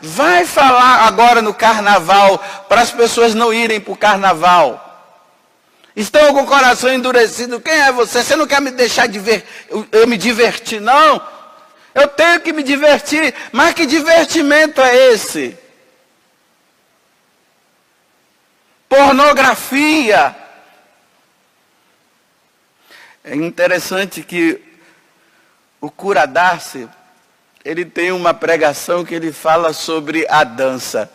vai falar agora no carnaval para as pessoas não irem para o carnaval. Estão com o coração endurecido. Quem é você? Você não quer me deixar de ver, eu, eu me divertir, não? Eu tenho que me divertir. Mas que divertimento é esse? Pornografia. É interessante que o cura Darcy, ele tem uma pregação que ele fala sobre a dança.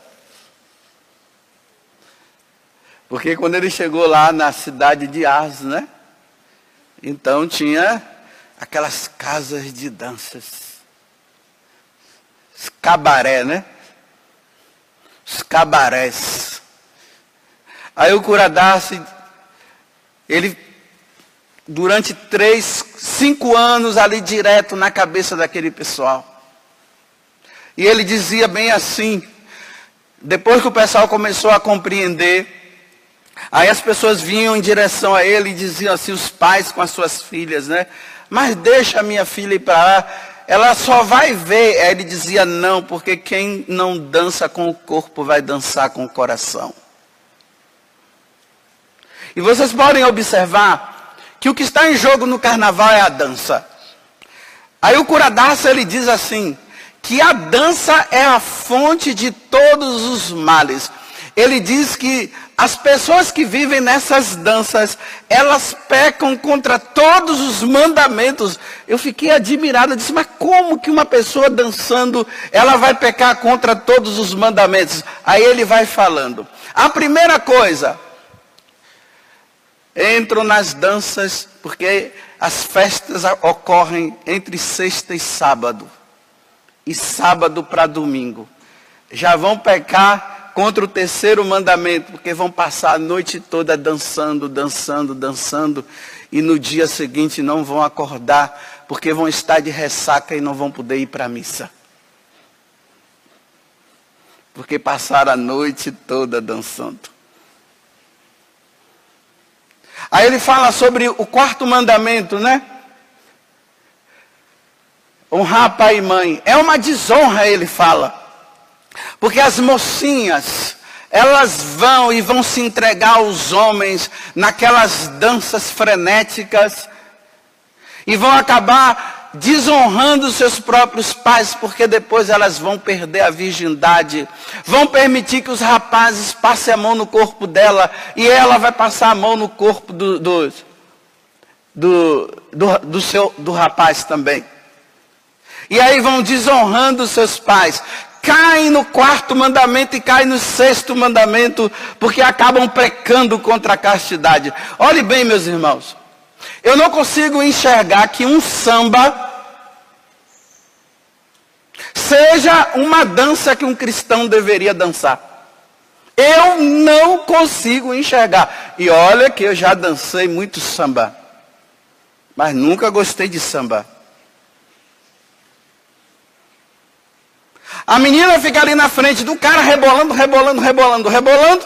Porque quando ele chegou lá na cidade de Ars, né? Então tinha aquelas casas de danças. Os cabaré, né? Os cabarés. Aí o Curadace, ele, durante três, cinco anos ali direto na cabeça daquele pessoal. E ele dizia bem assim, depois que o pessoal começou a compreender, Aí as pessoas vinham em direção a ele e diziam assim, os pais com as suas filhas, né? Mas deixa a minha filha ir para lá, ela só vai ver. Aí ele dizia, não, porque quem não dança com o corpo vai dançar com o coração. E vocês podem observar que o que está em jogo no carnaval é a dança. Aí o curadaço ele diz assim, que a dança é a fonte de todos os males. Ele diz que as pessoas que vivem nessas danças, elas pecam contra todos os mandamentos. Eu fiquei admirado, disse, mas como que uma pessoa dançando, ela vai pecar contra todos os mandamentos? Aí ele vai falando. A primeira coisa, entram nas danças, porque as festas ocorrem entre sexta e sábado, e sábado para domingo. Já vão pecar contra o terceiro mandamento, porque vão passar a noite toda dançando, dançando, dançando, e no dia seguinte não vão acordar, porque vão estar de ressaca e não vão poder ir para a missa. Porque passaram a noite toda dançando. Aí ele fala sobre o quarto mandamento, né? Honrar pai e mãe. É uma desonra, ele fala. Porque as mocinhas, elas vão e vão se entregar aos homens naquelas danças frenéticas e vão acabar desonrando seus próprios pais, porque depois elas vão perder a virgindade, vão permitir que os rapazes passem a mão no corpo dela e ela vai passar a mão no corpo do, do, do, do, do seu, do rapaz também. E aí vão desonrando seus pais caem no quarto mandamento e caem no sexto mandamento, porque acabam pecando contra a castidade. Olhe bem, meus irmãos, eu não consigo enxergar que um samba seja uma dança que um cristão deveria dançar. Eu não consigo enxergar. E olha que eu já dancei muito samba, mas nunca gostei de samba. A menina fica ali na frente do cara, rebolando, rebolando, rebolando, rebolando,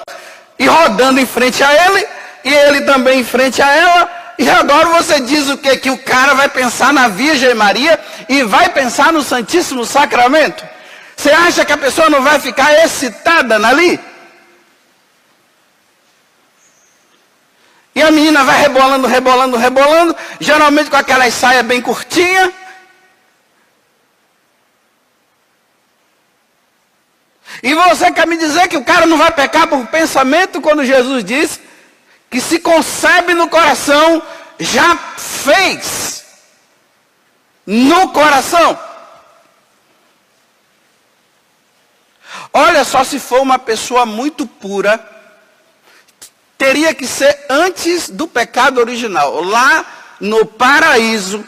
e rodando em frente a ele, e ele também em frente a ela. E agora você diz o que? Que o cara vai pensar na Virgem Maria e vai pensar no Santíssimo Sacramento? Você acha que a pessoa não vai ficar excitada ali? E a menina vai rebolando, rebolando, rebolando, geralmente com aquela saia bem curtinha. E você quer me dizer que o cara não vai pecar por pensamento quando Jesus diz que se concebe no coração, já fez no coração? Olha só, se for uma pessoa muito pura, teria que ser antes do pecado original. Lá no paraíso,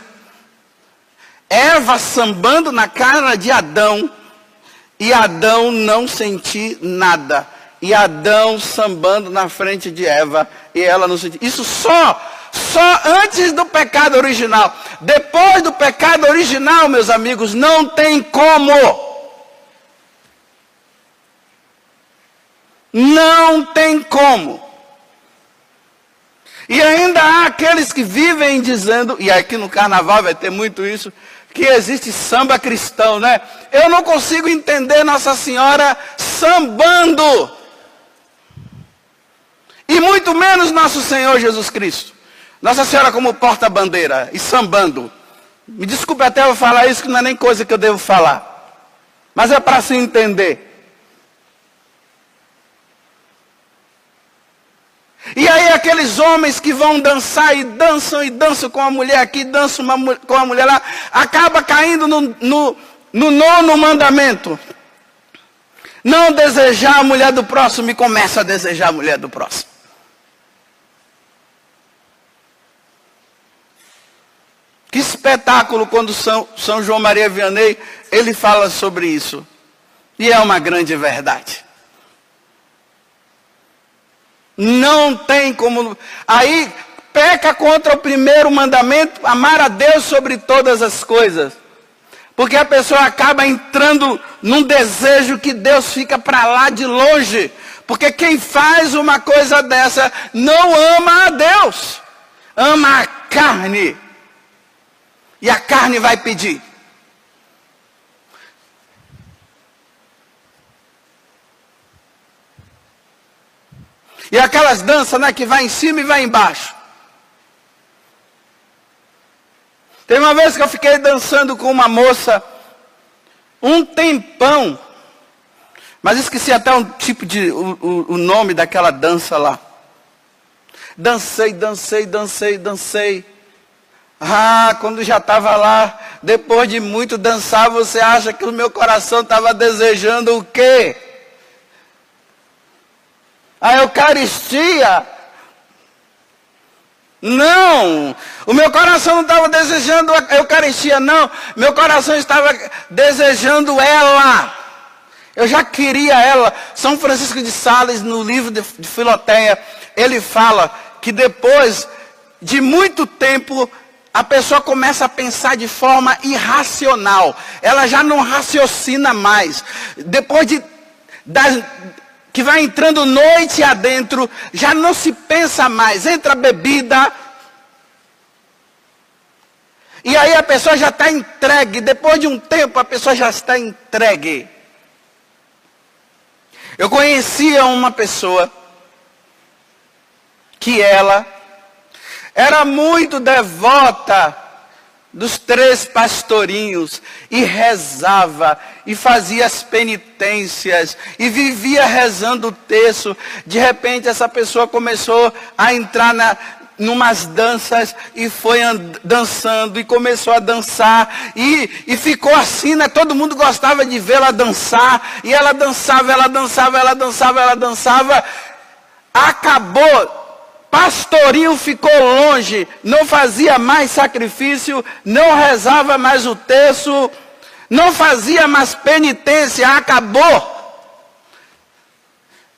Eva sambando na cara de Adão, e Adão não sentir nada. E Adão sambando na frente de Eva. E ela não sentir. Isso só, só antes do pecado original. Depois do pecado original, meus amigos, não tem como. Não tem como. E ainda há aqueles que vivem dizendo, e aqui no carnaval vai ter muito isso, que existe samba cristão, né? Eu não consigo entender Nossa Senhora sambando. E muito menos nosso Senhor Jesus Cristo. Nossa Senhora como porta-bandeira e sambando. Me desculpe até eu falar isso, que não é nem coisa que eu devo falar. Mas é para se entender. E aí aqueles homens que vão dançar e dançam e dançam com a mulher aqui, dançam uma, com a mulher lá, acaba caindo no, no, no nono mandamento. Não desejar a mulher do próximo e começa a desejar a mulher do próximo. Que espetáculo quando São, São João Maria Vianney, ele fala sobre isso. E é uma grande verdade. Não tem como. Aí peca contra o primeiro mandamento, amar a Deus sobre todas as coisas. Porque a pessoa acaba entrando num desejo que Deus fica para lá de longe. Porque quem faz uma coisa dessa não ama a Deus, ama a carne. E a carne vai pedir. E aquelas danças, né, que vai em cima e vai embaixo. Tem uma vez que eu fiquei dançando com uma moça um tempão, mas esqueci até um tipo de o, o, o nome daquela dança lá. Dancei, dancei, dancei, dancei. Ah, quando já estava lá, depois de muito dançar, você acha que o meu coração estava desejando o quê? A Eucaristia. Não, o meu coração não estava desejando a Eucaristia, não. Meu coração estava desejando ela. Eu já queria ela. São Francisco de Sales, no livro de, de Filoteia, ele fala que depois de muito tempo a pessoa começa a pensar de forma irracional. Ela já não raciocina mais. Depois de das, que vai entrando noite adentro, já não se pensa mais. Entra bebida. E aí a pessoa já está entregue. Depois de um tempo, a pessoa já está entregue. Eu conhecia uma pessoa que ela era muito devota dos três pastorinhos e rezava e fazia as penitências e vivia rezando o texto. De repente essa pessoa começou a entrar na numas danças e foi dançando e começou a dançar e, e ficou assim, né? Todo mundo gostava de vê-la dançar e ela dançava, ela dançava, ela dançava, ela dançava. Acabou Pastorinho ficou longe, não fazia mais sacrifício, não rezava mais o terço, não fazia mais penitência, acabou.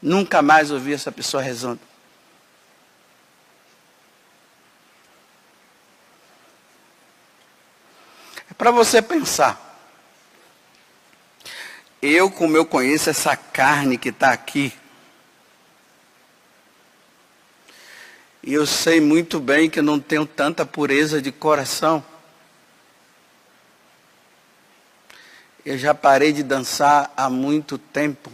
Nunca mais ouvi essa pessoa rezando. É para você pensar. Eu, como eu conheço essa carne que está aqui, E eu sei muito bem que eu não tenho tanta pureza de coração. Eu já parei de dançar há muito tempo.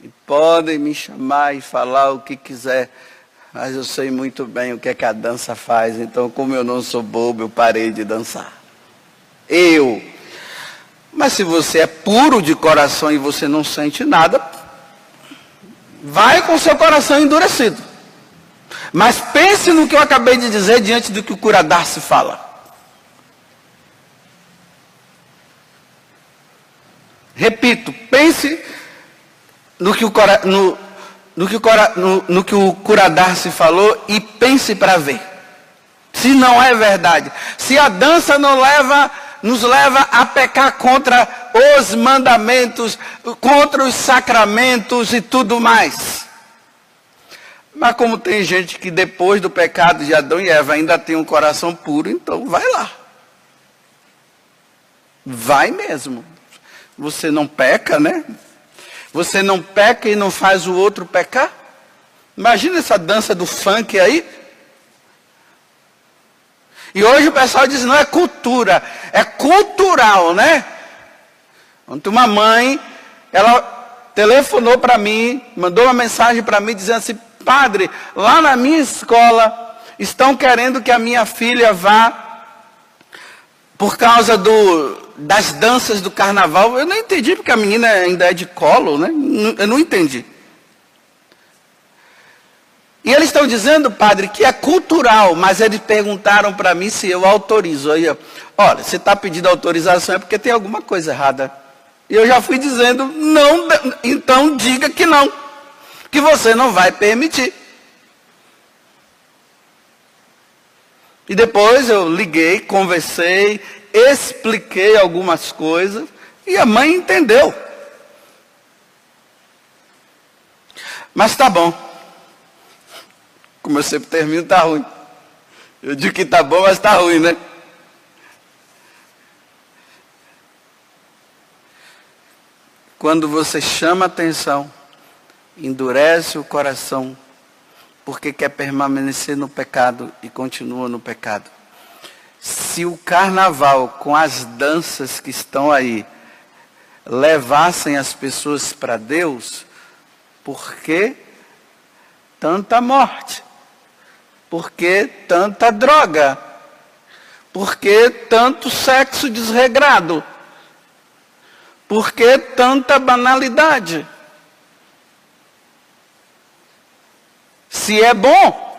E podem me chamar e falar o que quiser, mas eu sei muito bem o que é que a dança faz. Então, como eu não sou bobo, eu parei de dançar. Eu. Mas se você é puro de coração e você não sente nada, vai com seu coração endurecido. Mas pense no que eu acabei de dizer diante do que o curadar se fala. Repito, pense no que o, no, no que o, no, no que o falou e pense para ver. Se não é verdade. Se a dança não leva nos leva a pecar contra os mandamentos, contra os sacramentos e tudo mais. Mas como tem gente que depois do pecado de Adão e Eva ainda tem um coração puro, então vai lá. Vai mesmo. Você não peca, né? Você não peca e não faz o outro pecar? Imagina essa dança do funk aí. E hoje o pessoal diz, não é cultura, é cultural, né? Ontem uma mãe, ela telefonou para mim, mandou uma mensagem para mim dizendo assim, padre, lá na minha escola estão querendo que a minha filha vá por causa do, das danças do carnaval. Eu não entendi porque a menina ainda é de colo, né? Eu não entendi. E eles estão dizendo, padre, que é cultural, mas eles perguntaram para mim se eu autorizo. Aí, olha, você está pedindo autorização é porque tem alguma coisa errada. E eu já fui dizendo, não, então diga que não, que você não vai permitir. E depois eu liguei, conversei, expliquei algumas coisas e a mãe entendeu. Mas tá bom. Como eu sempre termino, tá ruim. Eu digo que tá bom, mas tá ruim, né? Quando você chama atenção, endurece o coração, porque quer permanecer no pecado e continua no pecado. Se o carnaval, com as danças que estão aí, levassem as pessoas para Deus, por que tanta morte? Por que tanta droga? Por que tanto sexo desregrado? Por que tanta banalidade? Se é bom,